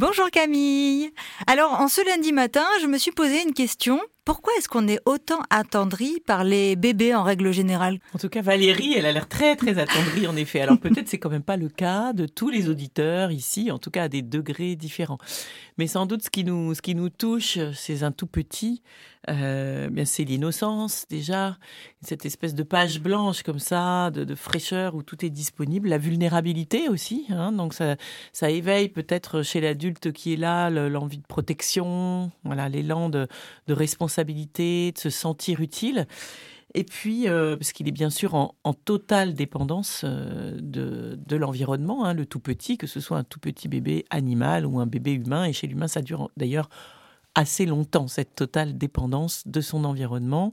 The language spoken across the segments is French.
Bonjour Camille. Alors, en ce lundi matin, je me suis posé une question. Pourquoi est-ce qu'on est autant attendri par les bébés en règle générale? En tout cas, Valérie, elle a l'air très très attendrie en effet. Alors peut-être c'est quand même pas le cas de tous les auditeurs ici, en tout cas à des degrés différents. Mais sans doute ce qui nous ce qui nous touche, c'est un tout petit. Euh, bien c'est l'innocence déjà, cette espèce de page blanche comme ça, de, de, fraîcheur où tout est disponible, la vulnérabilité aussi. Hein, donc ça ça éveille peut-être chez l'adulte qui est là l'envie de protection, voilà l'élan de, de responsabilité de se sentir utile. Et puis, euh, parce qu'il est bien sûr en, totale dépendance euh, de, l'environnement, hein, le tout petit, que ce soit un tout petit bébé animal ou un bébé humain. Et chez l'humain, ça dure d'ailleurs assez longtemps, cette totale dépendance de son environnement.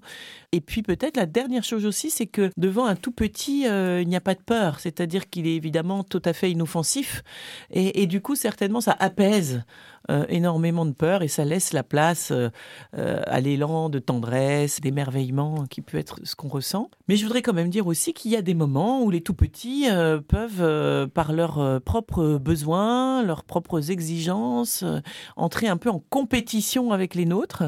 Et puis peut-être la dernière chose aussi, c'est que devant un tout petit, euh, il n'y a pas de peur, c'est-à-dire qu'il est évidemment tout à fait inoffensif. Et du coup, certainement, ça apaise euh, énormément de peur et ça laisse la place euh, à l'élan de tendresse, d'émerveillement qui peut être ce qu'on ressent. Mais je voudrais quand même dire aussi qu'il y a des moments où les tout petits peuvent, par leurs propres besoins, leurs propres exigences, entrer un peu en compétition avec les nôtres.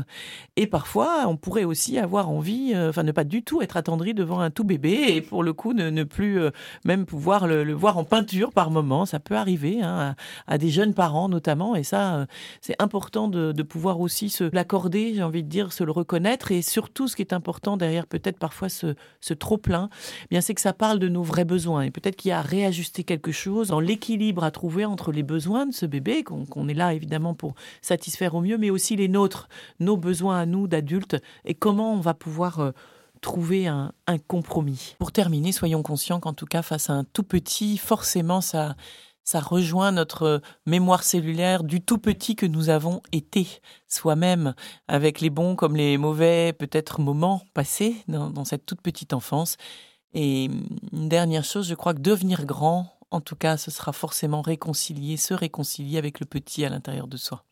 Et parfois, on pourrait aussi avoir envie, euh, enfin ne pas du tout être attendri devant un tout bébé et pour le coup ne, plus euh, même pouvoir le, voir en peinture par moment. Ça peut arriver hein, à, des jeunes parents notamment. Et ça, euh, c'est important de, pouvoir aussi se l'accorder, j'ai envie de dire, se le reconnaître. Et surtout, ce qui est important derrière peut-être parfois ce, ce trop plein, eh bien c'est que ça parle de nos vrais besoins. Et peut-être qu'il y a à réajuster quelque chose dans l'équilibre à trouver entre les besoins de ce bébé, qu'on est là évidemment pour satisfaire au mieux, mais aussi les nôtres, nos besoins à nous d'adultes, et comment on va pouvoir euh, trouver un, compromis. Pour terminer, soyons conscients qu'en tout cas, face à un tout petit, forcément, ça, ça rejoint notre mémoire cellulaire du tout petit que nous avons été soi-même, avec les bons comme les mauvais, peut-être moments passés dans, dans cette toute petite enfance. Et une dernière chose, je crois que devenir grand, en tout cas, ce sera forcément réconcilier, se réconcilier avec le petit à l'intérieur de soi.